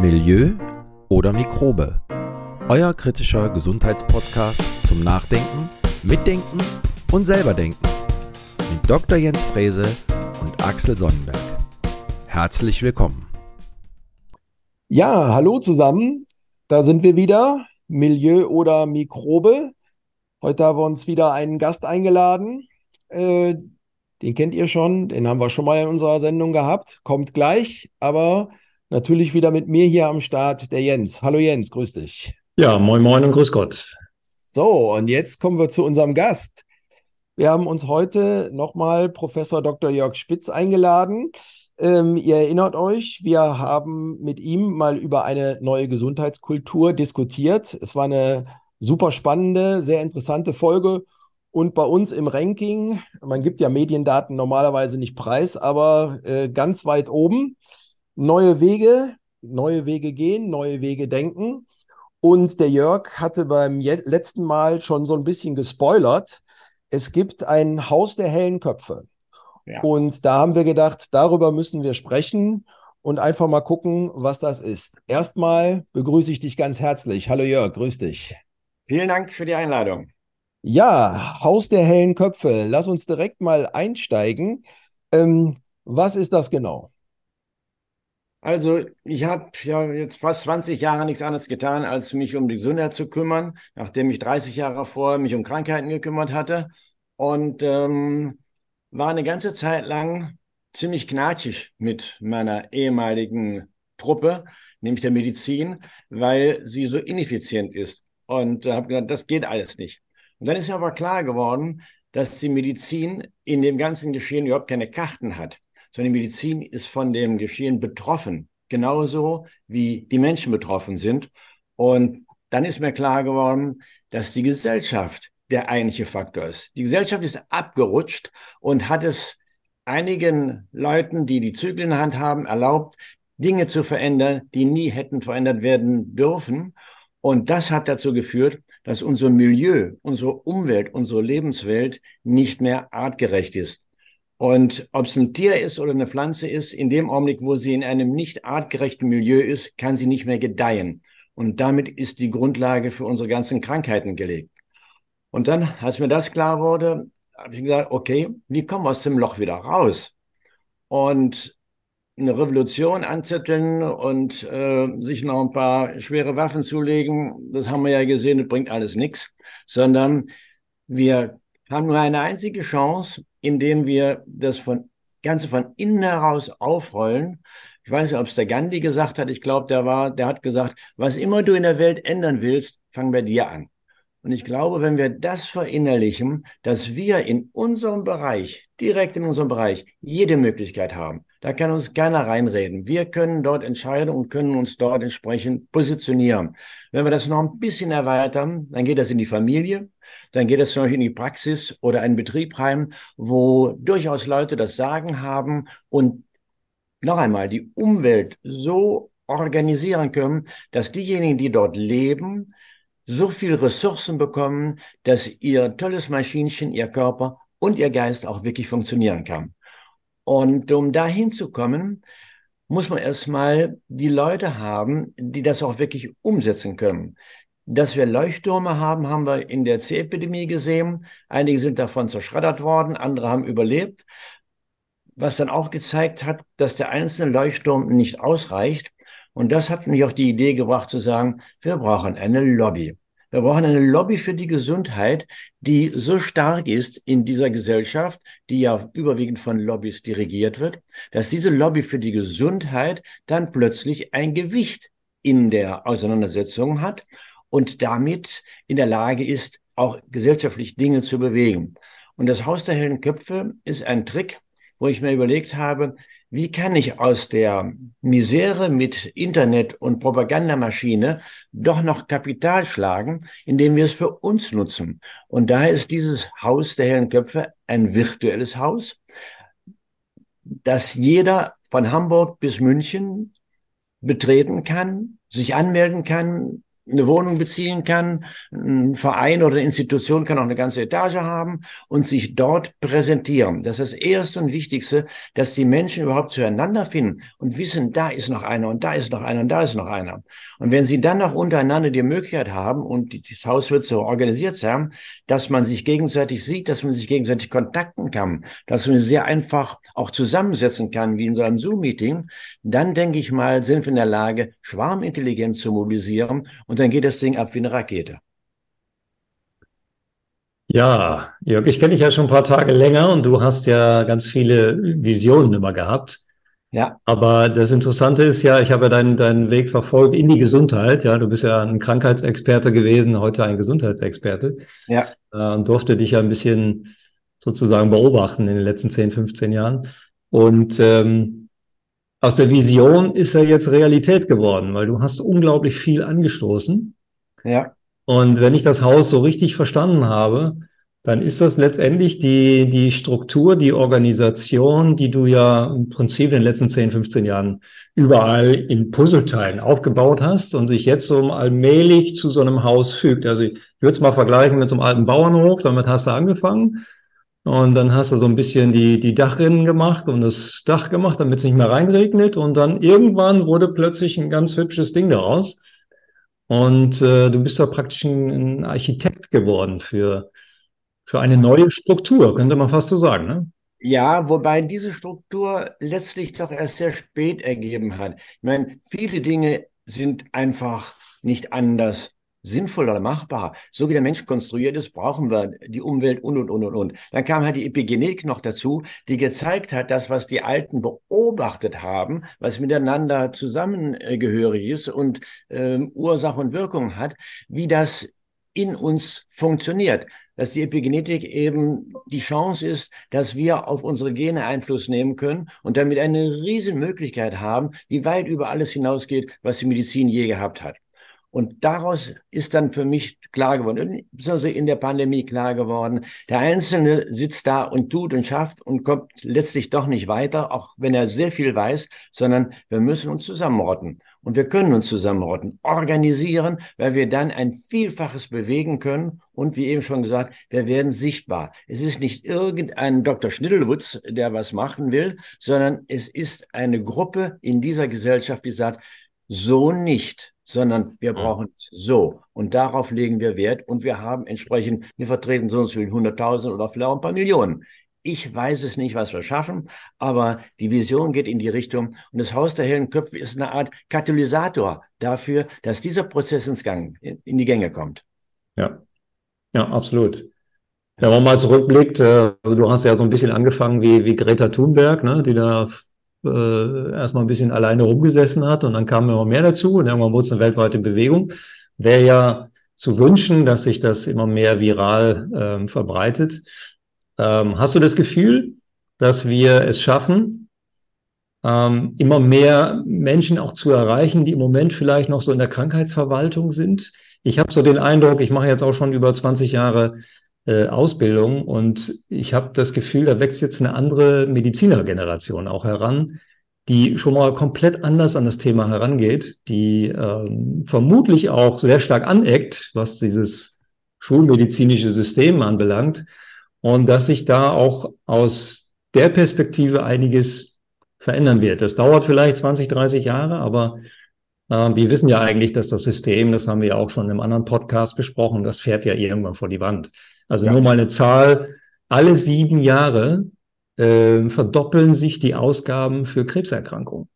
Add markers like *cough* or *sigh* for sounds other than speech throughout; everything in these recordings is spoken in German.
Milieu oder Mikrobe. Euer kritischer Gesundheitspodcast zum Nachdenken, Mitdenken und selberdenken. Mit Dr. Jens Frese und Axel Sonnenberg. Herzlich willkommen. Ja, hallo zusammen. Da sind wir wieder. Milieu oder Mikrobe. Heute haben wir uns wieder einen Gast eingeladen. Äh, den kennt ihr schon, den haben wir schon mal in unserer Sendung gehabt. Kommt gleich, aber natürlich wieder mit mir hier am Start, der Jens. Hallo Jens, grüß dich. Ja, moin moin und grüß Gott. So, und jetzt kommen wir zu unserem Gast. Wir haben uns heute nochmal Professor Dr. Jörg Spitz eingeladen. Ähm, ihr erinnert euch, wir haben mit ihm mal über eine neue Gesundheitskultur diskutiert. Es war eine super spannende, sehr interessante Folge. Und bei uns im Ranking, man gibt ja Mediendaten normalerweise nicht preis, aber äh, ganz weit oben. Neue Wege, neue Wege gehen, neue Wege denken. Und der Jörg hatte beim letzten Mal schon so ein bisschen gespoilert. Es gibt ein Haus der hellen Köpfe. Ja. Und da haben wir gedacht, darüber müssen wir sprechen und einfach mal gucken, was das ist. Erstmal begrüße ich dich ganz herzlich. Hallo Jörg, grüß dich. Vielen Dank für die Einladung. Ja, Haus der hellen Köpfe. Lass uns direkt mal einsteigen. Ähm, was ist das genau? Also, ich habe ja jetzt fast 20 Jahre nichts anderes getan, als mich um die Gesundheit zu kümmern, nachdem ich 30 Jahre vorher mich um Krankheiten gekümmert hatte. Und ähm, war eine ganze Zeit lang ziemlich knatschig mit meiner ehemaligen Truppe, nämlich der Medizin, weil sie so ineffizient ist. Und äh, habe gesagt, das geht alles nicht. Und dann ist mir aber klar geworden, dass die Medizin in dem ganzen Geschehen überhaupt keine Karten hat, sondern die Medizin ist von dem Geschehen betroffen, genauso wie die Menschen betroffen sind. Und dann ist mir klar geworden, dass die Gesellschaft der eigentliche Faktor ist. Die Gesellschaft ist abgerutscht und hat es einigen Leuten, die die Zügel in der Hand haben, erlaubt, Dinge zu verändern, die nie hätten verändert werden dürfen. Und das hat dazu geführt, dass unser Milieu, unsere Umwelt, unsere Lebenswelt nicht mehr artgerecht ist. Und ob es ein Tier ist oder eine Pflanze ist, in dem Augenblick, wo sie in einem nicht artgerechten Milieu ist, kann sie nicht mehr gedeihen. Und damit ist die Grundlage für unsere ganzen Krankheiten gelegt. Und dann, als mir das klar wurde, habe ich gesagt, okay, wie kommen wir aus dem Loch wieder raus? Und eine Revolution anzetteln und äh, sich noch ein paar schwere Waffen zulegen, das haben wir ja gesehen, das bringt alles nichts, sondern wir haben nur eine einzige Chance, indem wir das von Ganze von innen heraus aufrollen. Ich weiß nicht, ob es der Gandhi gesagt hat. Ich glaube, der war, der hat gesagt, was immer du in der Welt ändern willst, fang bei dir an. Und ich glaube, wenn wir das verinnerlichen, dass wir in unserem Bereich, direkt in unserem Bereich, jede Möglichkeit haben, da kann uns keiner reinreden. Wir können dort entscheiden und können uns dort entsprechend positionieren. Wenn wir das noch ein bisschen erweitern, dann geht das in die Familie, dann geht das noch in die Praxis oder einen Betrieb rein, wo durchaus Leute das Sagen haben und noch einmal die Umwelt so organisieren können, dass diejenigen, die dort leben, so viel Ressourcen bekommen, dass ihr tolles Maschinchen, ihr Körper und ihr Geist auch wirklich funktionieren kann. Und um da hinzukommen, muss man erstmal die Leute haben, die das auch wirklich umsetzen können. Dass wir Leuchttürme haben, haben wir in der C-Epidemie gesehen. Einige sind davon zerschreddert worden, andere haben überlebt. Was dann auch gezeigt hat, dass der einzelne Leuchtturm nicht ausreicht. Und das hat mich auf die Idee gebracht zu sagen, wir brauchen eine Lobby. Wir brauchen eine Lobby für die Gesundheit, die so stark ist in dieser Gesellschaft, die ja überwiegend von Lobbys dirigiert wird, dass diese Lobby für die Gesundheit dann plötzlich ein Gewicht in der Auseinandersetzung hat und damit in der Lage ist, auch gesellschaftlich Dinge zu bewegen. Und das Haus der hellen Köpfe ist ein Trick, wo ich mir überlegt habe, wie kann ich aus der Misere mit Internet und Propagandamaschine doch noch Kapital schlagen, indem wir es für uns nutzen? Und daher ist dieses Haus der hellen Köpfe ein virtuelles Haus, das jeder von Hamburg bis München betreten kann, sich anmelden kann, eine Wohnung beziehen kann. Ein Verein oder eine Institution kann auch eine ganze Etage haben und sich dort präsentieren. Das ist das Erste und Wichtigste, dass die Menschen überhaupt zueinander finden und wissen, da ist noch einer und da ist noch einer und da ist noch einer. Und wenn sie dann noch untereinander die Möglichkeit haben und das Haus wird so organisiert sein, dass man sich gegenseitig sieht, dass man sich gegenseitig kontakten kann, dass man sehr einfach auch zusammensetzen kann, wie in so einem Zoom-Meeting, dann denke ich mal, sind wir in der Lage, Schwarmintelligenz zu mobilisieren und dann geht das Ding ab wie eine Rakete. Ja, Jörg, ich kenne dich ja schon ein paar Tage länger und du hast ja ganz viele Visionen immer gehabt. Ja. Aber das Interessante ist ja, ich habe ja deinen, deinen Weg verfolgt in die Gesundheit. Ja, du bist ja ein Krankheitsexperte gewesen, heute ein Gesundheitsexperte. Ja. Äh, und durfte dich ja ein bisschen sozusagen beobachten in den letzten 10, 15 Jahren. Und ähm, aus der Vision ist er jetzt Realität geworden, weil du hast unglaublich viel angestoßen. Ja. Und wenn ich das Haus so richtig verstanden habe, dann ist das letztendlich die, die Struktur, die Organisation, die du ja im Prinzip in den letzten 10, 15 Jahren überall in Puzzleteilen aufgebaut hast und sich jetzt so allmählich zu so einem Haus fügt. Also ich würde es mal vergleichen mit so einem alten Bauernhof, damit hast du angefangen. Und dann hast du so ein bisschen die, die Dachrinnen gemacht und das Dach gemacht, damit es nicht mehr reinregnet. Und dann irgendwann wurde plötzlich ein ganz hübsches Ding daraus. Und äh, du bist da praktisch ein, Architekt geworden für, für eine neue Struktur, könnte man fast so sagen, ne? Ja, wobei diese Struktur letztlich doch erst sehr spät ergeben hat. Ich meine, viele Dinge sind einfach nicht anders sinnvoll oder machbar. So wie der Mensch konstruiert ist, brauchen wir die Umwelt und, und, und, und, und. Dann kam halt die Epigenetik noch dazu, die gezeigt hat, dass was die Alten beobachtet haben, was miteinander zusammengehörig ist und ähm, Ursache und Wirkung hat, wie das in uns funktioniert. Dass die Epigenetik eben die Chance ist, dass wir auf unsere Gene Einfluss nehmen können und damit eine riesen Möglichkeit haben, die weit über alles hinausgeht, was die Medizin je gehabt hat. Und daraus ist dann für mich klar geworden, besonders in der Pandemie klar geworden, der Einzelne sitzt da und tut und schafft und kommt letztlich doch nicht weiter, auch wenn er sehr viel weiß, sondern wir müssen uns zusammenrotten. Und wir können uns zusammenrotten, organisieren, weil wir dann ein Vielfaches bewegen können. Und wie eben schon gesagt, wir werden sichtbar. Es ist nicht irgendein Dr. Schnittelwutz, der was machen will, sondern es ist eine Gruppe in dieser Gesellschaft, die sagt, so nicht sondern wir brauchen es so. Und darauf legen wir Wert und wir haben entsprechend, wir vertreten so und so viel hunderttausend oder vielleicht auch ein paar Millionen. Ich weiß es nicht, was wir schaffen, aber die Vision geht in die Richtung und das Haus der hellen Köpfe ist eine Art Katalysator dafür, dass dieser Prozess ins Gang, in die Gänge kommt. Ja, ja, absolut. Wenn man mal zurückblickt, äh, also du hast ja so ein bisschen angefangen wie, wie Greta Thunberg, ne, die da äh, erstmal ein bisschen alleine rumgesessen hat und dann kam immer mehr dazu und irgendwann wurde es eine weltweite Bewegung. Wäre ja zu wünschen, dass sich das immer mehr viral ähm, verbreitet. Ähm, hast du das Gefühl, dass wir es schaffen, ähm, immer mehr Menschen auch zu erreichen, die im Moment vielleicht noch so in der Krankheitsverwaltung sind? Ich habe so den Eindruck, ich mache jetzt auch schon über 20 Jahre äh, Ausbildung. Und ich habe das Gefühl, da wächst jetzt eine andere Medizinergeneration auch heran, die schon mal komplett anders an das Thema herangeht, die ähm, vermutlich auch sehr stark aneckt, was dieses schulmedizinische System anbelangt. Und dass sich da auch aus der Perspektive einiges verändern wird. Das dauert vielleicht 20, 30 Jahre, aber äh, wir wissen ja eigentlich, dass das System, das haben wir ja auch schon im anderen Podcast besprochen, das fährt ja irgendwann vor die Wand. Also ja. nur mal eine Zahl. Alle sieben Jahre äh, verdoppeln sich die Ausgaben für Krebserkrankungen.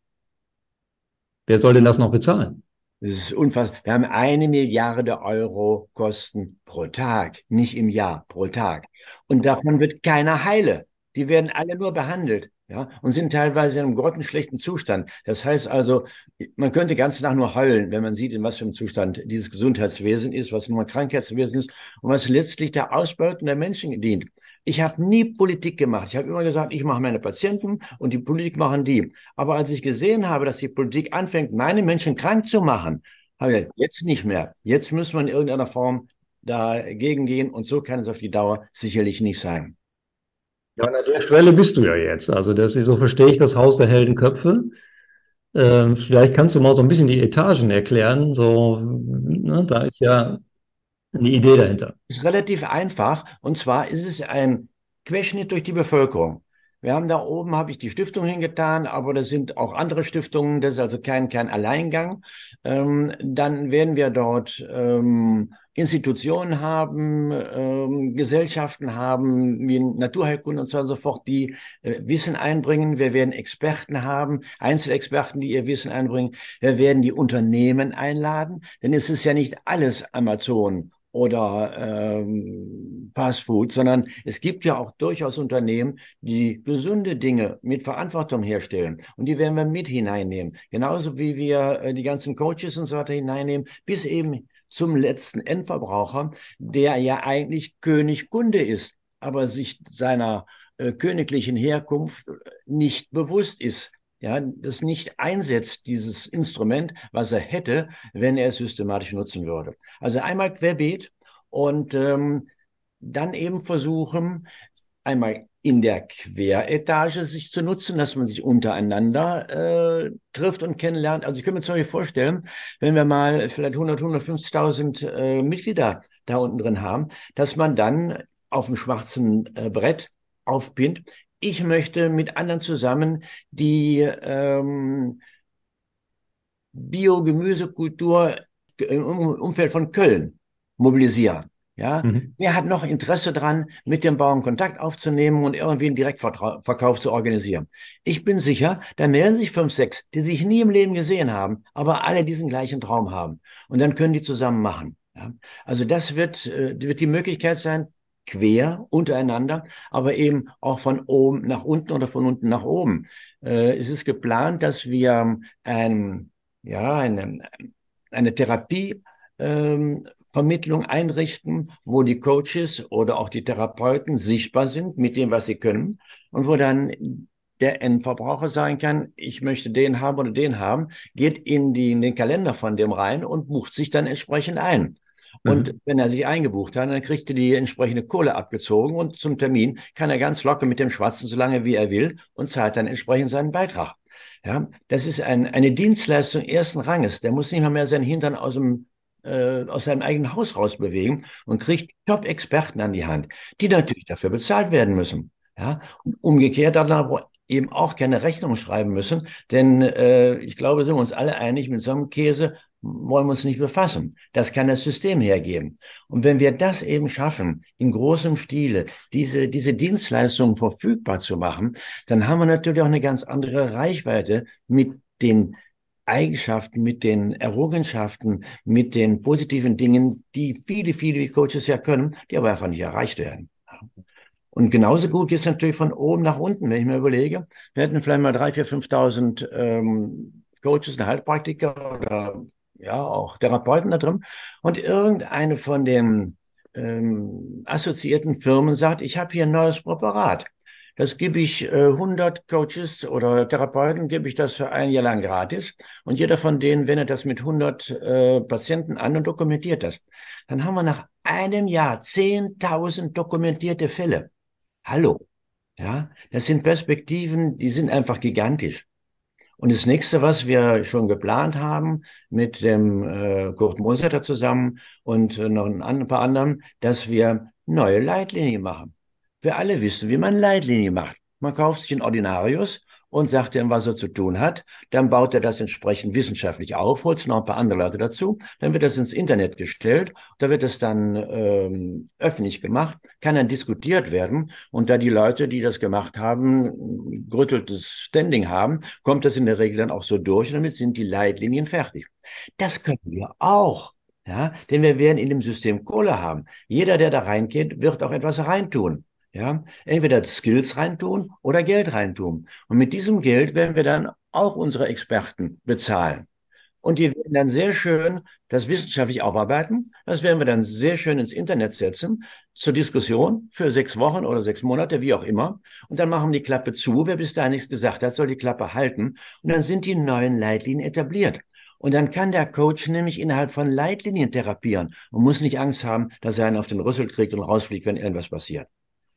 Wer soll denn das noch bezahlen? Das ist unfassbar. Wir haben eine Milliarde Euro Kosten pro Tag, nicht im Jahr, pro Tag. Und davon wird keiner heile. Die werden alle nur behandelt ja, und sind teilweise in einem grottenschlechten Zustand. Das heißt also, man könnte ganz nach nur heulen, wenn man sieht, in was für einem Zustand dieses Gesundheitswesen ist, was nur ein Krankheitswesen ist und was letztlich der Ausbeutung der Menschen dient. Ich habe nie Politik gemacht. Ich habe immer gesagt, ich mache meine Patienten und die Politik machen die. Aber als ich gesehen habe, dass die Politik anfängt, meine Menschen krank zu machen, habe ich gesagt, jetzt nicht mehr. Jetzt muss man in irgendeiner Form dagegen gehen und so kann es auf die Dauer sicherlich nicht sein. Ja, an der Stelle bist du ja jetzt. Also das so verstehe ich das Haus der Heldenköpfe. Ähm, vielleicht kannst du mal so ein bisschen die Etagen erklären. So, ne, da ist ja eine Idee dahinter. Ist relativ einfach. Und zwar ist es ein Querschnitt durch die Bevölkerung. Wir haben da oben, habe ich die Stiftung hingetan, aber das sind auch andere Stiftungen, das ist also kein, kein Alleingang. Ähm, dann werden wir dort ähm, Institutionen haben, ähm, Gesellschaften haben, wie Naturheilkunde und so und so fort, die äh, Wissen einbringen. Wir werden Experten haben, Einzelexperten, die ihr Wissen einbringen. Wir werden die Unternehmen einladen, denn es ist ja nicht alles Amazon oder ähm, Fast Food, sondern es gibt ja auch durchaus Unternehmen, die gesunde Dinge mit Verantwortung herstellen. Und die werden wir mit hineinnehmen. Genauso wie wir äh, die ganzen Coaches und so weiter hineinnehmen, bis eben zum letzten Endverbraucher, der ja eigentlich König Kunde ist, aber sich seiner äh, königlichen Herkunft nicht bewusst ist ja, das nicht einsetzt, dieses Instrument, was er hätte, wenn er es systematisch nutzen würde. Also einmal querbeet und ähm, dann eben versuchen, einmal in der Queretage sich zu nutzen, dass man sich untereinander äh, trifft und kennenlernt. Also ich könnte mir zum Beispiel vorstellen, wenn wir mal vielleicht 100, 150.000 äh, Mitglieder da unten drin haben, dass man dann auf dem schwarzen äh, Brett aufpinnt, ich möchte mit anderen zusammen die ähm, Biogemüsekultur im Umfeld von Köln mobilisieren. Ja, mhm. wer hat noch Interesse dran, mit dem Bauern Kontakt aufzunehmen und irgendwie einen Direktverkauf zu organisieren? Ich bin sicher, da melden sich fünf, sechs, die sich nie im Leben gesehen haben, aber alle diesen gleichen Traum haben. Und dann können die zusammen machen. Ja? Also das wird, äh, wird die Möglichkeit sein, quer untereinander, aber eben auch von oben nach unten oder von unten nach oben. Äh, es ist geplant, dass wir ein, ja, eine, eine Therapie ähm, Vermittlung einrichten, wo die Coaches oder auch die Therapeuten sichtbar sind mit dem, was sie können und wo dann der Endverbraucher sagen kann, ich möchte den haben oder den haben, geht in, die, in den Kalender von dem rein und bucht sich dann entsprechend ein. Und mhm. wenn er sich eingebucht hat, dann kriegt er die entsprechende Kohle abgezogen und zum Termin kann er ganz locker mit dem Schwatzen so lange wie er will und zahlt dann entsprechend seinen Beitrag. Ja, das ist ein, eine Dienstleistung ersten Ranges. Der muss nicht mal mehr seinen Hintern aus dem äh, aus seinem eigenen Haus rausbewegen und kriegt Top-Experten an die Hand, die natürlich dafür bezahlt werden müssen. Ja, und umgekehrt dann aber eben auch keine Rechnung schreiben müssen, denn äh, ich glaube, sind wir uns alle einig, mit so einem Käse wollen wir uns nicht befassen. Das kann das System hergeben. Und wenn wir das eben schaffen, in großem Stile diese, diese Dienstleistungen verfügbar zu machen, dann haben wir natürlich auch eine ganz andere Reichweite mit den Eigenschaften, mit den Errungenschaften, mit den positiven Dingen, die viele, viele Coaches ja können, die aber einfach nicht erreicht werden. Und genauso gut geht es natürlich von oben nach unten, wenn ich mir überlege. Wir hätten vielleicht mal drei, vier, 5.000 ähm, Coaches, eine Heilpraktiker oder ja auch Therapeuten da drin. Und irgendeine von den ähm, assoziierten Firmen sagt, ich habe hier ein neues Präparat. Das gebe ich äh, 100 Coaches oder Therapeuten, gebe ich das für ein Jahr lang gratis. Und jeder von denen wendet das mit 100 äh, Patienten an und dokumentiert das. Dann haben wir nach einem Jahr 10.000 dokumentierte Fälle. Hallo. Ja, das sind Perspektiven, die sind einfach gigantisch. Und das nächste, was wir schon geplant haben mit dem äh, Kurt Mosetter zusammen und äh, noch ein paar anderen, dass wir neue Leitlinien machen. Wir alle wissen, wie man Leitlinie macht. Man kauft sich ein Ordinarius und sagt ihm, was er zu tun hat. Dann baut er das entsprechend wissenschaftlich auf, holt noch ein paar andere Leute dazu. Dann wird das ins Internet gestellt. Da wird es dann ähm, öffentlich gemacht, kann dann diskutiert werden. Und da die Leute, die das gemacht haben, gerütteltes Standing haben, kommt das in der Regel dann auch so durch. Und damit sind die Leitlinien fertig. Das können wir auch. Ja, denn wir werden in dem System Kohle haben. Jeder, der da reingeht, wird auch etwas reintun. Ja, entweder Skills reintun oder Geld reintun. Und mit diesem Geld werden wir dann auch unsere Experten bezahlen. Und die werden dann sehr schön das wissenschaftlich aufarbeiten. Das werden wir dann sehr schön ins Internet setzen zur Diskussion für sechs Wochen oder sechs Monate, wie auch immer. Und dann machen wir die Klappe zu. Wer bis dahin nichts gesagt hat, soll die Klappe halten. Und dann sind die neuen Leitlinien etabliert. Und dann kann der Coach nämlich innerhalb von Leitlinien therapieren und muss nicht Angst haben, dass er einen auf den Rüssel kriegt und rausfliegt, wenn irgendwas passiert.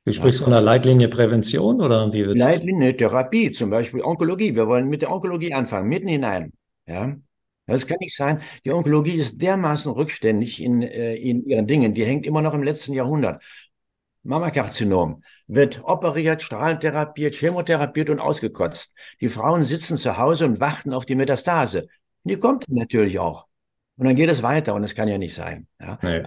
Du sprichst von der Leitlinie Prävention oder wie wird's? Leitlinie Therapie, zum Beispiel Onkologie. Wir wollen mit der Onkologie anfangen, mitten hinein. Ja. Das kann nicht sein. Die Onkologie ist dermaßen rückständig in, äh, in ihren Dingen. Die hängt immer noch im letzten Jahrhundert. Mammakarzinom wird operiert, strahlentherapiert, chemotherapiert und ausgekotzt. Die Frauen sitzen zu Hause und warten auf die Metastase. Die kommt natürlich auch. Und dann geht es weiter und das kann ja nicht sein. Ja. Nee.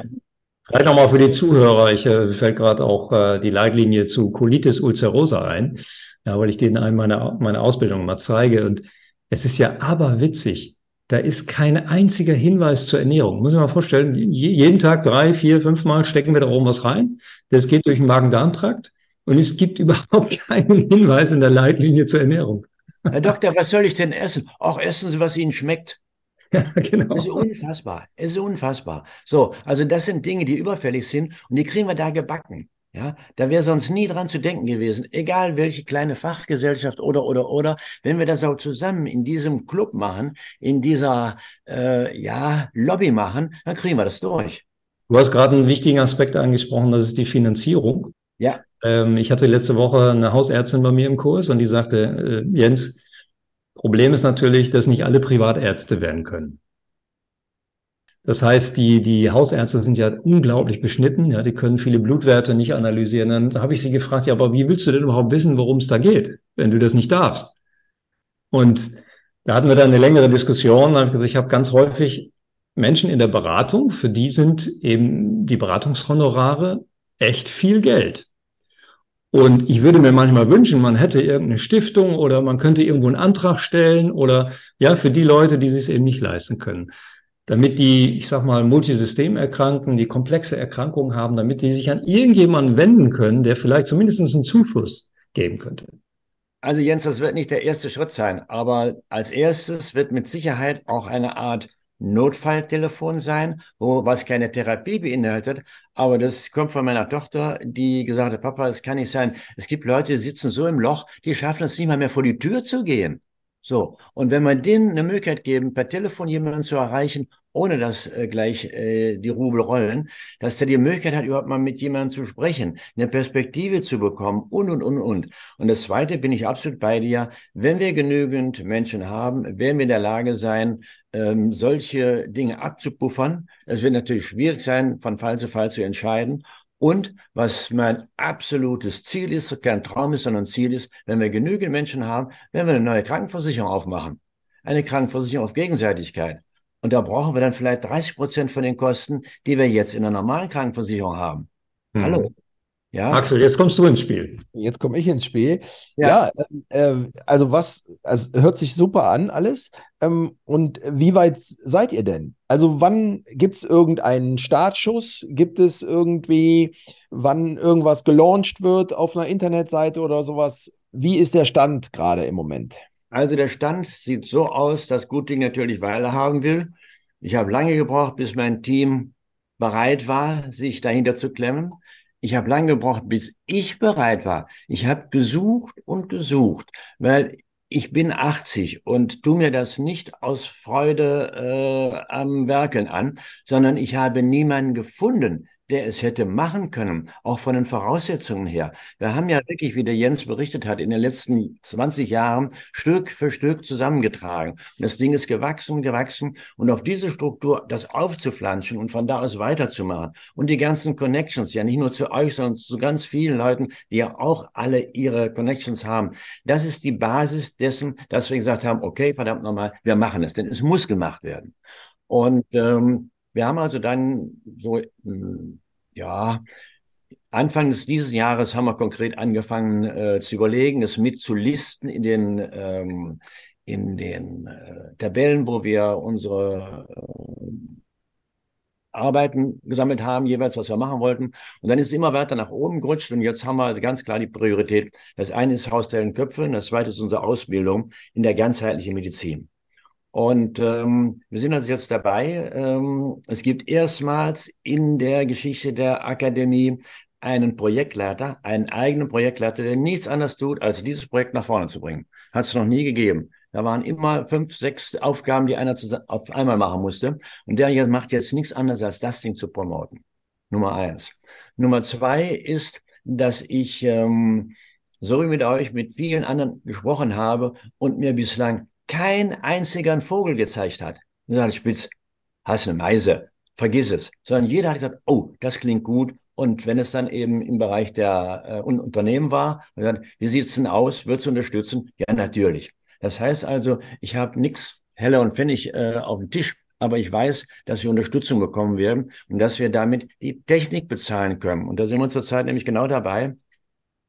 Vielleicht nochmal für die Zuhörer, ich äh, fällt gerade auch äh, die Leitlinie zu Colitis ulcerosa ein, ja, weil ich denen einmal meine, meine Ausbildung mal zeige. Und es ist ja aberwitzig. Da ist kein einziger Hinweis zur Ernährung. Muss ich mal vorstellen, jeden Tag drei, vier, fünf Mal stecken wir da oben was rein. Das geht durch den Magen-Darm-Trakt. Und es gibt *laughs* überhaupt keinen Hinweis in der Leitlinie zur Ernährung. Herr Doktor, was soll ich denn essen? Auch essen Sie, was Ihnen schmeckt. Ja, *laughs* genau. Es ist unfassbar. Es ist unfassbar. So, also das sind Dinge, die überfällig sind und die kriegen wir da gebacken. Ja, da wäre sonst nie dran zu denken gewesen, egal welche kleine Fachgesellschaft oder oder oder, wenn wir das auch zusammen in diesem Club machen, in dieser äh, ja Lobby machen, dann kriegen wir das durch. Du hast gerade einen wichtigen Aspekt angesprochen, das ist die Finanzierung. Ja. Ähm, ich hatte letzte Woche eine Hausärztin bei mir im Kurs und die sagte, äh, Jens, Problem ist natürlich, dass nicht alle Privatärzte werden können. Das heißt, die, die Hausärzte sind ja unglaublich beschnitten, ja, die können viele Blutwerte nicht analysieren. Dann habe ich sie gefragt, ja, aber wie willst du denn überhaupt wissen, worum es da geht, wenn du das nicht darfst? Und da hatten wir dann eine längere Diskussion. Da habe ich habe ganz häufig Menschen in der Beratung, für die sind eben die Beratungshonorare echt viel Geld. Und ich würde mir manchmal wünschen, man hätte irgendeine Stiftung oder man könnte irgendwo einen Antrag stellen oder ja, für die Leute, die sich es eben nicht leisten können. Damit die, ich sag mal, Multisystemerkrankten, die komplexe Erkrankungen haben, damit die sich an irgendjemanden wenden können, der vielleicht zumindest einen Zuschuss geben könnte. Also Jens, das wird nicht der erste Schritt sein, aber als erstes wird mit Sicherheit auch eine Art Notfalltelefon sein, wo was keine Therapie beinhaltet. Aber das kommt von meiner Tochter, die gesagt hat, Papa, es kann nicht sein. Es gibt Leute, die sitzen so im Loch, die schaffen es nicht mal mehr vor die Tür zu gehen. So. Und wenn man denen eine Möglichkeit geben, per Telefon jemanden zu erreichen ohne dass äh, gleich äh, die Rubel rollen, dass der die Möglichkeit hat, überhaupt mal mit jemandem zu sprechen, eine Perspektive zu bekommen und, und, und, und. Und das Zweite bin ich absolut bei dir. Wenn wir genügend Menschen haben, werden wir in der Lage sein, ähm, solche Dinge abzupuffern. Es wird natürlich schwierig sein, von Fall zu Fall zu entscheiden. Und was mein absolutes Ziel ist, kein Traum ist, sondern Ziel ist, wenn wir genügend Menschen haben, werden wir eine neue Krankenversicherung aufmachen. Eine Krankenversicherung auf Gegenseitigkeit. Und da brauchen wir dann vielleicht 30 Prozent von den Kosten, die wir jetzt in der normalen Krankenversicherung haben. Hm. Hallo. Ja. Axel, jetzt kommst du ins Spiel. Jetzt komme ich ins Spiel. Ja, ja äh, also was, also hört sich super an alles. Ähm, und wie weit seid ihr denn? Also wann gibt es irgendeinen Startschuss? Gibt es irgendwie, wann irgendwas gelauncht wird auf einer Internetseite oder sowas? Wie ist der Stand gerade im Moment? Also der Stand sieht so aus, dass Guting natürlich Weile haben will. Ich habe lange gebraucht, bis mein Team bereit war, sich dahinter zu klemmen. Ich habe lange gebraucht, bis ich bereit war. Ich habe gesucht und gesucht, weil ich bin 80 und tu mir das nicht aus Freude äh, am Werkeln an, sondern ich habe niemanden gefunden, der es hätte machen können, auch von den Voraussetzungen her. Wir haben ja wirklich, wie der Jens berichtet hat, in den letzten 20 Jahren Stück für Stück zusammengetragen. Und das Ding ist gewachsen, gewachsen. Und auf diese Struktur das aufzuflanschen und von da aus weiterzumachen. Und die ganzen Connections, ja nicht nur zu euch, sondern zu ganz vielen Leuten, die ja auch alle ihre Connections haben. Das ist die Basis dessen, dass wir gesagt haben, okay, verdammt nochmal, wir machen es, denn es muss gemacht werden. Und ähm, wir haben also dann so, hm, ja, Anfang dieses Jahres haben wir konkret angefangen äh, zu überlegen, es mitzulisten in den, ähm, in den äh, Tabellen, wo wir unsere äh, Arbeiten gesammelt haben, jeweils, was wir machen wollten. Und dann ist es immer weiter nach oben gerutscht und jetzt haben wir ganz klar die Priorität. Das eine ist Haustellen Köpfe und das zweite ist unsere Ausbildung in der ganzheitlichen Medizin. Und ähm, wir sind also jetzt dabei. Ähm, es gibt erstmals in der Geschichte der Akademie einen Projektleiter, einen eigenen Projektleiter, der nichts anderes tut, als dieses Projekt nach vorne zu bringen. Hat es noch nie gegeben. Da waren immer fünf, sechs Aufgaben, die einer auf einmal machen musste. Und der hier macht jetzt nichts anderes, als das Ding zu promoten. Nummer eins. Nummer zwei ist, dass ich ähm, so wie mit euch mit vielen anderen gesprochen habe und mir bislang kein einziger einen Vogel gezeigt hat. Und dann Spitz, hast eine Meise, vergiss es. Sondern jeder hat gesagt, oh, das klingt gut. Und wenn es dann eben im Bereich der äh, Unternehmen war, dann, wie sieht's denn aus? Wird's unterstützen? Ja, natürlich. Das heißt also, ich habe nichts Heller und Pfennig äh, auf dem Tisch, aber ich weiß, dass wir Unterstützung bekommen werden und dass wir damit die Technik bezahlen können. Und da sind wir zurzeit nämlich genau dabei,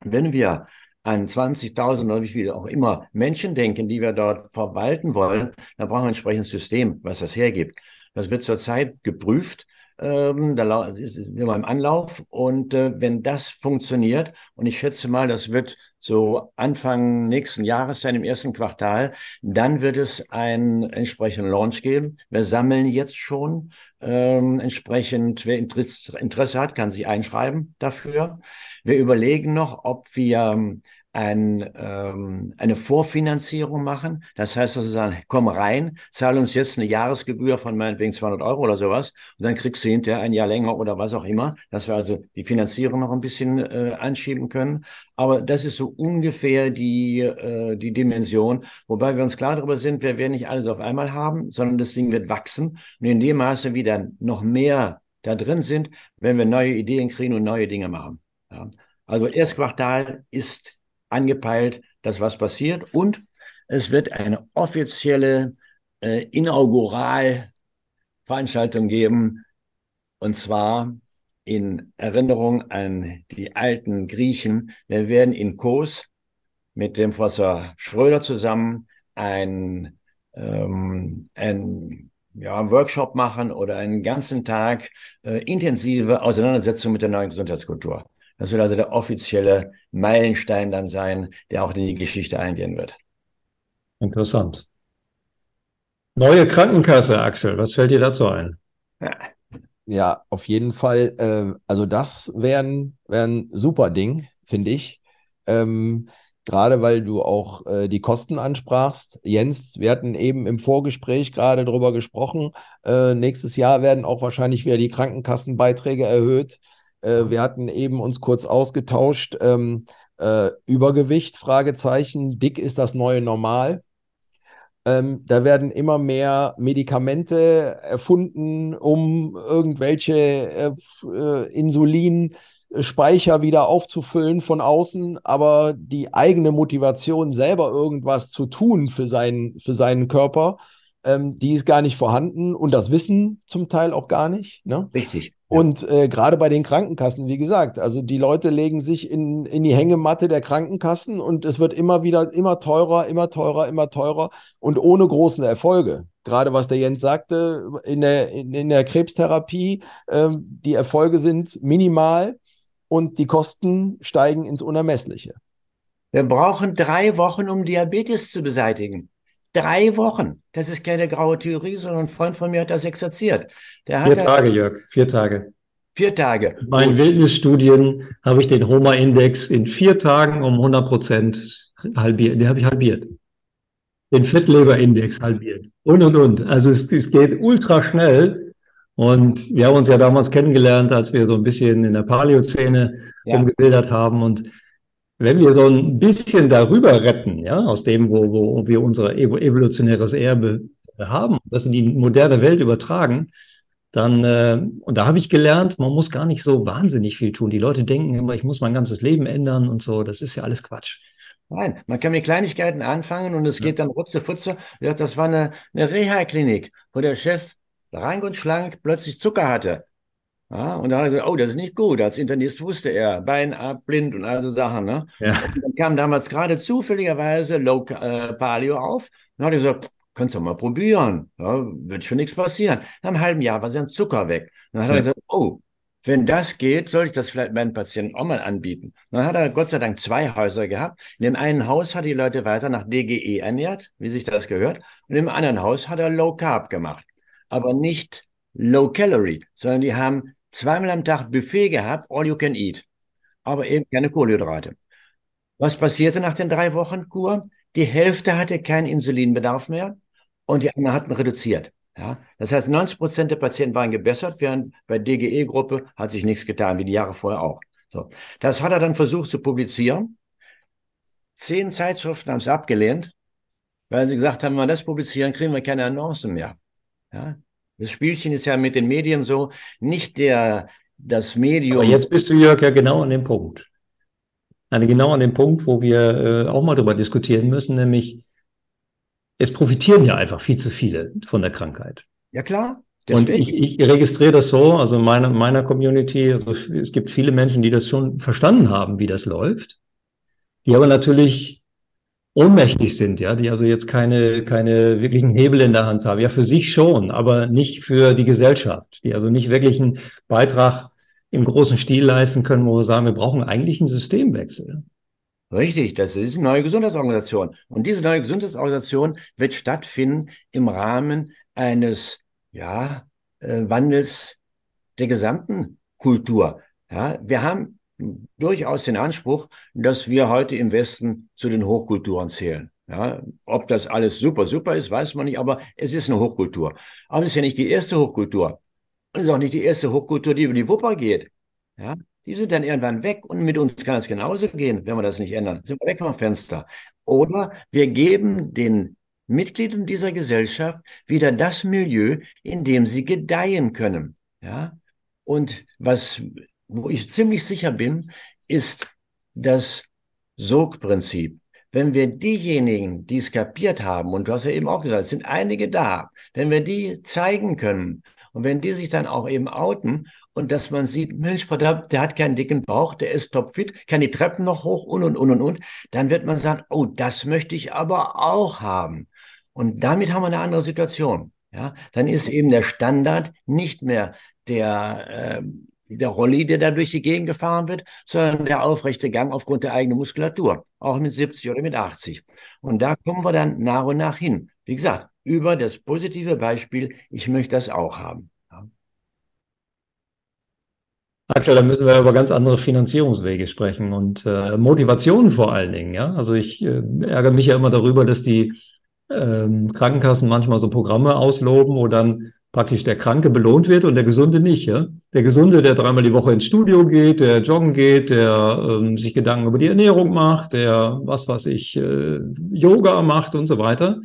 wenn wir an 20.000 oder wie viele auch immer Menschen denken, die wir dort verwalten wollen, dann brauchen wir ein entsprechendes System, was das hergibt. Das wird zurzeit geprüft ähm, da wir im Anlauf und äh, wenn das funktioniert, und ich schätze mal, das wird so Anfang nächsten Jahres sein, im ersten Quartal, dann wird es einen entsprechenden Launch geben. Wir sammeln jetzt schon ähm, entsprechend, wer Interesse hat, kann sich einschreiben dafür. Wir überlegen noch, ob wir ein, ähm, eine Vorfinanzierung machen. Das heißt, dass sie sagen, komm rein, zahl uns jetzt eine Jahresgebühr von meinetwegen 200 Euro oder sowas und dann kriegst du hinterher ein Jahr länger oder was auch immer, dass wir also die Finanzierung noch ein bisschen äh, anschieben können. Aber das ist so ungefähr die, äh, die Dimension, wobei wir uns klar darüber sind, wir werden nicht alles auf einmal haben, sondern das Ding wird wachsen und in dem Maße wieder noch mehr da drin sind, wenn wir neue Ideen kriegen und neue Dinge machen. Ja. Also Erstquartal ist angepeilt, dass was passiert. Und es wird eine offizielle äh, Inauguralveranstaltung geben, und zwar in Erinnerung an die alten Griechen. Wir werden in Kos mit dem Professor Schröder zusammen ein, ähm, ein ja, Workshop machen oder einen ganzen Tag äh, intensive Auseinandersetzung mit der neuen Gesundheitskultur. Das wird also der offizielle Meilenstein dann sein, der auch in die Geschichte eingehen wird. Interessant. Neue Krankenkasse, Axel, was fällt dir dazu ein? Ja, ja auf jeden Fall. Äh, also das wäre ein, wär ein super Ding, finde ich. Ähm, gerade weil du auch äh, die Kosten ansprachst. Jens, wir hatten eben im Vorgespräch gerade darüber gesprochen. Äh, nächstes Jahr werden auch wahrscheinlich wieder die Krankenkassenbeiträge erhöht. Äh, wir hatten eben uns kurz ausgetauscht. Ähm, äh, Übergewicht, Fragezeichen, dick ist das neue Normal. Ähm, da werden immer mehr Medikamente erfunden, um irgendwelche äh, äh, Insulinspeicher wieder aufzufüllen von außen, aber die eigene Motivation, selber irgendwas zu tun für seinen, für seinen Körper, ähm, die ist gar nicht vorhanden und das Wissen zum Teil auch gar nicht. Ne? Richtig. Und äh, gerade bei den Krankenkassen, wie gesagt, also die Leute legen sich in, in die Hängematte der Krankenkassen und es wird immer wieder immer teurer, immer teurer, immer teurer und ohne großen Erfolge. Gerade was der Jens sagte, in der, in, in der Krebstherapie, ähm, die Erfolge sind minimal und die Kosten steigen ins Unermessliche. Wir brauchen drei Wochen, um Diabetes zu beseitigen. Drei Wochen. Das ist keine graue Theorie, sondern ein Freund von mir hat das exerziert. Der vier Tage, Jörg, vier Tage. Vier Tage. In meinen Wildnisstudien habe ich den HOMA-Index in vier Tagen um 100 Prozent halbiert. Den habe ich halbiert. Den Fettleber-Index halbiert. Und, und, und. Also es, es geht ultra schnell. Und wir haben uns ja damals kennengelernt, als wir so ein bisschen in der Paleozäne ja. umgebildet haben. Und wenn wir so ein bisschen darüber retten, ja, aus dem, wo, wo wir unser evolutionäres Erbe haben, das in die moderne Welt übertragen, dann, äh, und da habe ich gelernt, man muss gar nicht so wahnsinnig viel tun. Die Leute denken immer, ich muss mein ganzes Leben ändern und so. Das ist ja alles Quatsch. Nein, man kann mit Kleinigkeiten anfangen und es ja. geht dann rutzefutze. Ja, das war eine, eine Reha-Klinik, wo der Chef rank und schlank plötzlich Zucker hatte. Ja, und dann hat er gesagt, oh, das ist nicht gut. Als Internist wusste er, Bein ab, blind und all so Sachen. Ne? Ja. Und dann kam damals gerade zufälligerweise Low äh, Paleo auf. Dann hat er gesagt, kannst du mal probieren. Ja, wird schon nichts passieren. Nach einem halben Jahr war sein Zucker weg. Dann hat ja. er gesagt, oh, wenn das geht, soll ich das vielleicht meinen Patienten auch mal anbieten. Dann hat er Gott sei Dank zwei Häuser gehabt. In dem einen Haus hat er die Leute weiter nach DGE ernährt, wie sich das gehört. Und im anderen Haus hat er Low Carb gemacht. Aber nicht Low Calorie, sondern die haben zweimal am Tag Buffet gehabt, all you can eat, aber eben keine Kohlenhydrate. Was passierte nach den drei Wochen Kur? Die Hälfte hatte keinen Insulinbedarf mehr und die anderen hatten reduziert. Ja, das heißt, 90 Prozent der Patienten waren gebessert, während bei DGE-Gruppe hat sich nichts getan, wie die Jahre vorher auch. So. Das hat er dann versucht zu publizieren. Zehn Zeitschriften haben es abgelehnt, weil sie gesagt haben, wenn wir das publizieren, kriegen wir keine Annoncen mehr. Ja? Das Spielchen ist ja mit den Medien so, nicht der, das Medium. Aber jetzt bist du, Jörg, ja genau an dem Punkt. Also genau an dem Punkt, wo wir äh, auch mal darüber diskutieren müssen, nämlich es profitieren ja einfach viel zu viele von der Krankheit. Ja, klar. Und ich, ich registriere das so, also in meiner, meiner Community, also es gibt viele Menschen, die das schon verstanden haben, wie das läuft, die aber natürlich ohnmächtig sind, ja, die also jetzt keine, keine wirklichen Hebel in der Hand haben. Ja, für sich schon, aber nicht für die Gesellschaft, die also nicht wirklich einen Beitrag im großen Stil leisten können, wo wir sagen, wir brauchen eigentlich einen Systemwechsel. Richtig, das ist eine neue Gesundheitsorganisation. Und diese neue Gesundheitsorganisation wird stattfinden im Rahmen eines ja, äh, Wandels der gesamten Kultur. Ja, wir haben durchaus den Anspruch, dass wir heute im Westen zu den Hochkulturen zählen. Ja, ob das alles super, super ist, weiß man nicht, aber es ist eine Hochkultur. Aber es ist ja nicht die erste Hochkultur. Und es ist auch nicht die erste Hochkultur, die über die Wupper geht. Ja, die sind dann irgendwann weg und mit uns kann es genauso gehen, wenn wir das nicht ändern. Sind wir weg vom Fenster. Oder wir geben den Mitgliedern dieser Gesellschaft wieder das Milieu, in dem sie gedeihen können. Ja? Und was, wo ich ziemlich sicher bin, ist das Sogprinzip. Wenn wir diejenigen, die es kapiert haben, und du hast ja eben auch gesagt, es sind einige da, wenn wir die zeigen können und wenn die sich dann auch eben outen und dass man sieht, Mensch, verdammt, der hat keinen dicken Bauch, der ist topfit, kann die Treppen noch hoch und und und und und, dann wird man sagen, oh, das möchte ich aber auch haben. Und damit haben wir eine andere Situation. Ja, dann ist eben der Standard nicht mehr der, äh, der Rolli, der da durch die Gegend gefahren wird, sondern der aufrechte Gang aufgrund der eigenen Muskulatur, auch mit 70 oder mit 80. Und da kommen wir dann nach und nach hin. Wie gesagt, über das positive Beispiel, ich möchte das auch haben. Axel, da müssen wir über ganz andere Finanzierungswege sprechen und äh, Motivationen vor allen Dingen. Ja, also ich äh, ärgere mich ja immer darüber, dass die ähm, Krankenkassen manchmal so Programme ausloben, wo dann praktisch der Kranke belohnt wird und der Gesunde nicht. Ja? Der Gesunde, der dreimal die Woche ins Studio geht, der joggen geht, der ähm, sich Gedanken über die Ernährung macht, der was weiß ich, äh, Yoga macht und so weiter,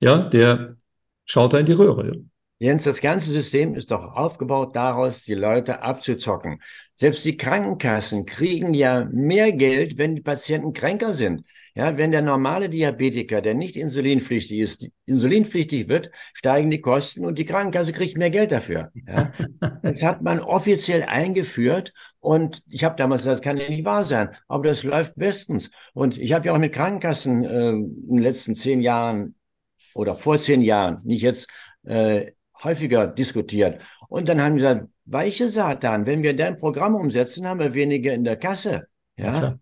ja, der schaut da in die Röhre. Jens, das ganze System ist doch aufgebaut daraus, die Leute abzuzocken. Selbst die Krankenkassen kriegen ja mehr Geld, wenn die Patienten kränker sind. Ja, wenn der normale Diabetiker, der nicht insulinpflichtig ist, insulinpflichtig wird, steigen die Kosten und die Krankenkasse kriegt mehr Geld dafür. Ja. *laughs* Das hat man offiziell eingeführt und ich habe damals gesagt, das kann ja nicht wahr sein, aber das läuft bestens. Und ich habe ja auch mit Krankenkassen äh, in den letzten zehn Jahren oder vor zehn Jahren, nicht jetzt, äh, häufiger diskutiert. Und dann haben wir gesagt, weiche Satan, wenn wir dein Programm umsetzen, haben wir weniger in der Kasse. Ja.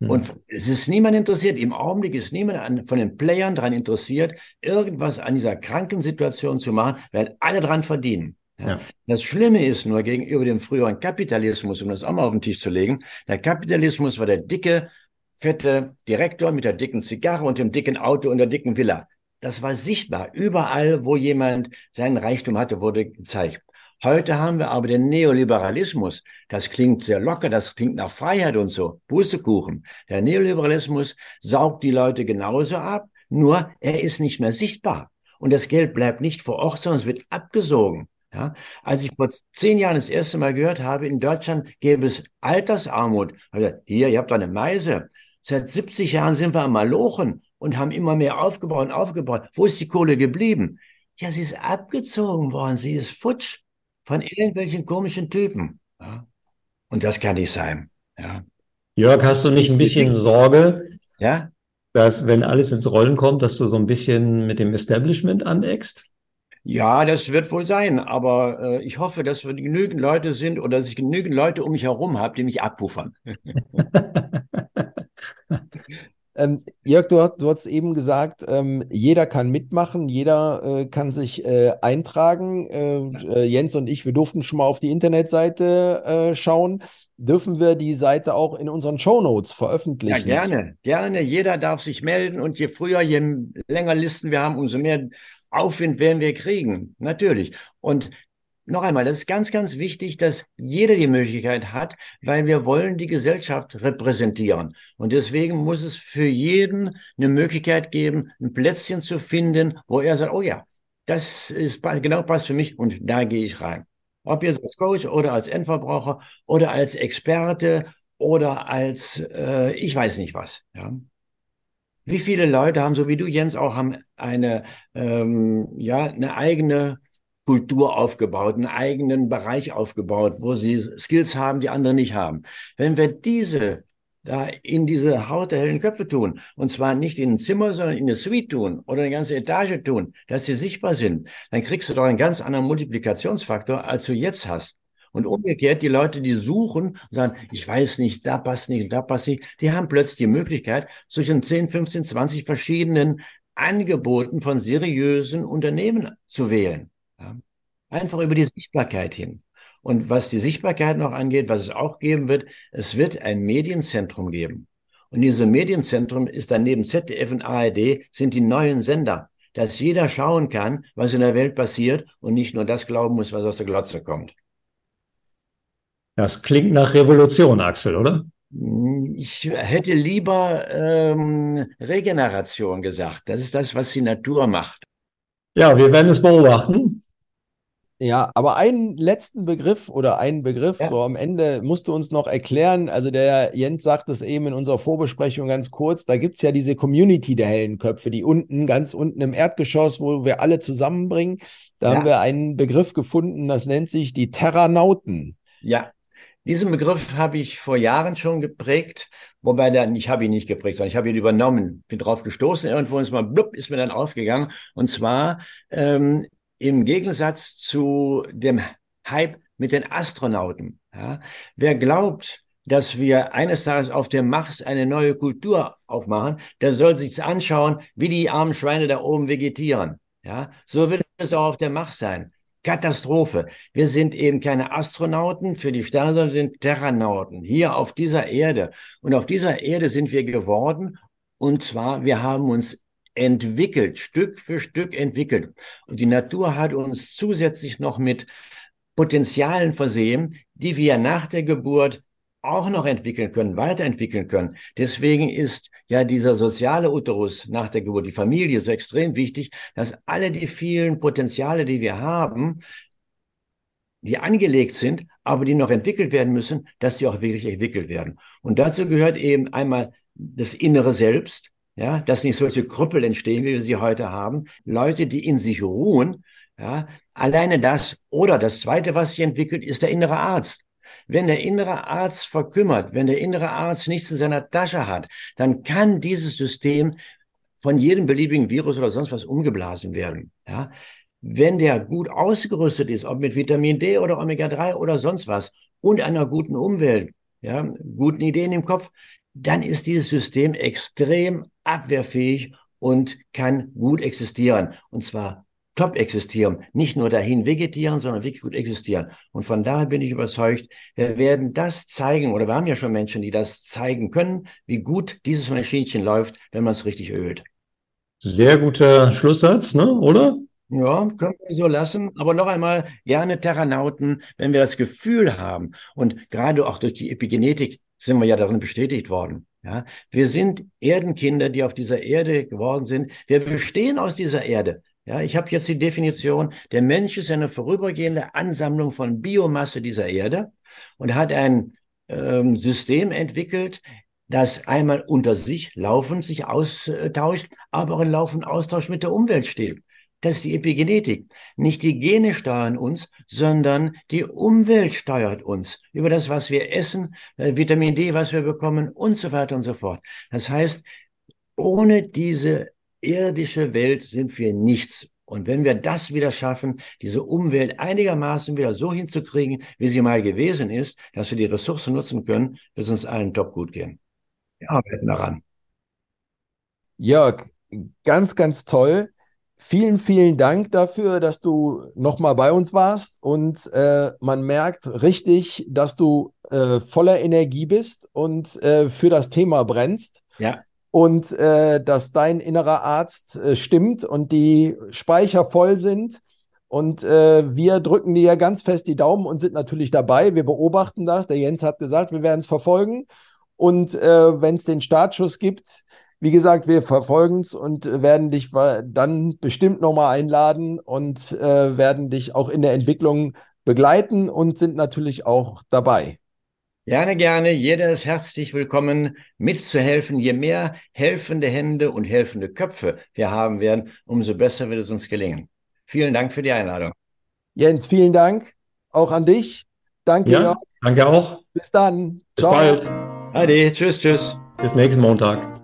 Hm. Und es ist niemand interessiert, im Augenblick ist niemand an, von den Playern daran interessiert, irgendwas an dieser kranken Situation zu machen, weil alle dran verdienen. Ja. Ja. Das Schlimme ist nur gegenüber dem früheren Kapitalismus, um das auch mal auf den Tisch zu legen, der Kapitalismus war der dicke, fette Direktor mit der dicken Zigarre und dem dicken Auto und der dicken Villa. Das war sichtbar. Überall, wo jemand seinen Reichtum hatte, wurde gezeigt. Heute haben wir aber den Neoliberalismus. Das klingt sehr locker, das klingt nach Freiheit und so. Pustekuchen. Der Neoliberalismus saugt die Leute genauso ab, nur er ist nicht mehr sichtbar. Und das Geld bleibt nicht vor Ort, sondern es wird abgesogen. Ja, als ich vor zehn Jahren das erste Mal gehört habe, in Deutschland gäbe es Altersarmut. Also, hier, ihr habt eine Meise. Seit 70 Jahren sind wir am Malochen und haben immer mehr aufgebaut und aufgebaut. Wo ist die Kohle geblieben? Ja, sie ist abgezogen worden, sie ist futsch von irgendwelchen komischen Typen. Ja? Und das kann nicht sein. Ja? Jörg, hast du nicht ein bisschen Sorge, ja? dass wenn alles ins Rollen kommt, dass du so ein bisschen mit dem Establishment aneckst? Ja, das wird wohl sein, aber äh, ich hoffe, dass wir genügend Leute sind oder dass ich genügend Leute um mich herum habe, die mich abpuffern. *laughs* Ähm, Jörg, du, du hast eben gesagt, ähm, jeder kann mitmachen, jeder äh, kann sich äh, eintragen. Äh, äh Jens und ich, wir durften schon mal auf die Internetseite äh, schauen. Dürfen wir die Seite auch in unseren Show Notes veröffentlichen? Ja, gerne, gerne. Jeder darf sich melden und je früher, je länger Listen wir haben, umso mehr Aufwind werden wir kriegen. Natürlich. Und noch einmal, das ist ganz, ganz wichtig, dass jeder die Möglichkeit hat, weil wir wollen die Gesellschaft repräsentieren. Und deswegen muss es für jeden eine Möglichkeit geben, ein Plätzchen zu finden, wo er sagt, oh ja, das ist genau passt für mich und da gehe ich rein. Ob jetzt als Coach oder als Endverbraucher oder als Experte oder als äh, ich weiß nicht was. Ja. Wie viele Leute haben, so wie du, Jens, auch haben eine, ähm, ja, eine eigene Kultur aufgebaut, einen eigenen Bereich aufgebaut, wo sie Skills haben, die andere nicht haben. Wenn wir diese da in diese Haut der hellen Köpfe tun. Und zwar nicht in ein Zimmer, sondern in eine Suite tun oder eine ganze Etage tun, dass sie sichtbar sind. Dann kriegst du doch einen ganz anderen Multiplikationsfaktor, als du jetzt hast. Und umgekehrt, die Leute, die suchen und sagen, ich weiß nicht, da passt nicht, da passt nicht, die haben plötzlich die Möglichkeit, zwischen 10, 15, 20 verschiedenen Angeboten von seriösen Unternehmen zu wählen. Ja. Einfach über die Sichtbarkeit hin. Und was die Sichtbarkeit noch angeht, was es auch geben wird, es wird ein Medienzentrum geben. Und dieses Medienzentrum ist dann neben ZDF und ARD sind die neuen Sender, dass jeder schauen kann, was in der Welt passiert und nicht nur das glauben muss, was aus der Glotze kommt. Das klingt nach Revolution, Axel, oder? Ich hätte lieber ähm, Regeneration gesagt. Das ist das, was die Natur macht. Ja, wir werden es beobachten. Ja, aber einen letzten Begriff oder einen Begriff, ja. so am Ende musst du uns noch erklären. Also der Jens sagt es eben in unserer Vorbesprechung ganz kurz, da gibt es ja diese Community der hellen Köpfe, die unten, ganz unten im Erdgeschoss, wo wir alle zusammenbringen. Da ja. haben wir einen Begriff gefunden, das nennt sich die Terranauten. Ja, diesen Begriff habe ich vor Jahren schon geprägt, wobei dann, ich habe ihn nicht geprägt, sondern ich habe ihn übernommen, bin drauf gestoßen, irgendwo ist mal blub, ist mir dann aufgegangen. Und zwar ähm, im Gegensatz zu dem Hype mit den Astronauten. Ja, wer glaubt, dass wir eines Tages auf dem Mars eine neue Kultur aufmachen, der soll sich anschauen, wie die armen Schweine da oben vegetieren. Ja, so wird es auch auf dem Mars sein. Katastrophe. Wir sind eben keine Astronauten für die Sterne, sondern sind Terranauten hier auf dieser Erde. Und auf dieser Erde sind wir geworden. Und zwar, wir haben uns entwickelt, Stück für Stück entwickelt. Und die Natur hat uns zusätzlich noch mit Potenzialen versehen, die wir nach der Geburt auch noch entwickeln können, weiterentwickeln können. Deswegen ist ja dieser soziale Uterus nach der Geburt, die Familie so extrem wichtig, dass alle die vielen Potenziale, die wir haben, die angelegt sind, aber die noch entwickelt werden müssen, dass sie auch wirklich entwickelt werden. Und dazu gehört eben einmal das innere Selbst, ja, dass nicht solche Krüppel entstehen, wie wir sie heute haben. Leute, die in sich ruhen, ja, alleine das. Oder das zweite, was sich entwickelt, ist der innere Arzt. Wenn der innere Arzt verkümmert, wenn der innere Arzt nichts in seiner Tasche hat, dann kann dieses System von jedem beliebigen Virus oder sonst was umgeblasen werden. Ja? Wenn der gut ausgerüstet ist, ob mit Vitamin D oder Omega-3 oder sonst was und einer guten Umwelt, ja, guten Ideen im Kopf, dann ist dieses System extrem abwehrfähig und kann gut existieren. Und zwar top existieren. Nicht nur dahin vegetieren, sondern wirklich gut existieren. Und von daher bin ich überzeugt, wir werden das zeigen, oder wir haben ja schon Menschen, die das zeigen können, wie gut dieses Maschinchen läuft, wenn man es richtig ölt. Sehr guter Schlusssatz, ne? oder? Ja, können wir so lassen. Aber noch einmal, gerne Terranauten, wenn wir das Gefühl haben und gerade auch durch die Epigenetik sind wir ja darin bestätigt worden. Ja, wir sind Erdenkinder, die auf dieser Erde geworden sind. Wir bestehen aus dieser Erde. Ja, ich habe jetzt die Definition, der Mensch ist eine vorübergehende Ansammlung von Biomasse dieser Erde und hat ein ähm, System entwickelt, das einmal unter sich laufend sich austauscht, aber auch in laufenden Austausch mit der Umwelt steht. Das ist die Epigenetik. Nicht die Gene steuern uns, sondern die Umwelt steuert uns über das, was wir essen, äh, Vitamin D, was wir bekommen und so weiter und so fort. Das heißt, ohne diese irdische Welt sind wir nichts. Und wenn wir das wieder schaffen, diese Umwelt einigermaßen wieder so hinzukriegen, wie sie mal gewesen ist, dass wir die Ressourcen nutzen können, wird es uns allen top gut gehen. Wir arbeiten daran. Jörg, ganz, ganz toll. Vielen, vielen Dank dafür, dass du nochmal bei uns warst und äh, man merkt richtig, dass du äh, voller Energie bist und äh, für das Thema brennst. Ja. Und äh, dass dein innerer Arzt äh, stimmt und die Speicher voll sind. Und äh, wir drücken dir ganz fest die Daumen und sind natürlich dabei. Wir beobachten das. Der Jens hat gesagt, wir werden es verfolgen. Und wenn es den Startschuss gibt, Wie gesagt, wir verfolgen es und werden dich dann bestimmt nochmal einladen und äh, werden dich auch in der Entwicklung begleiten und sind natürlich auch dabei. Gerne, gerne. Jeder ist herzlich willkommen, mitzuhelfen. Je mehr helfende Hände und helfende Köpfe wir haben werden, umso besser wird es uns gelingen. Vielen Dank für die Einladung. Jens, vielen Dank auch an dich. Danke. Ja, danke auch. Bis dann. Bis Ciao. bald. Ade. Tschüss, tschüss. Bis nächsten Montag.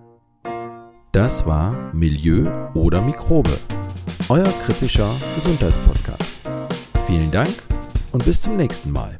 Das war Milieu oder Mikrobe, euer kritischer Gesundheitspodcast. Vielen Dank und bis zum nächsten Mal.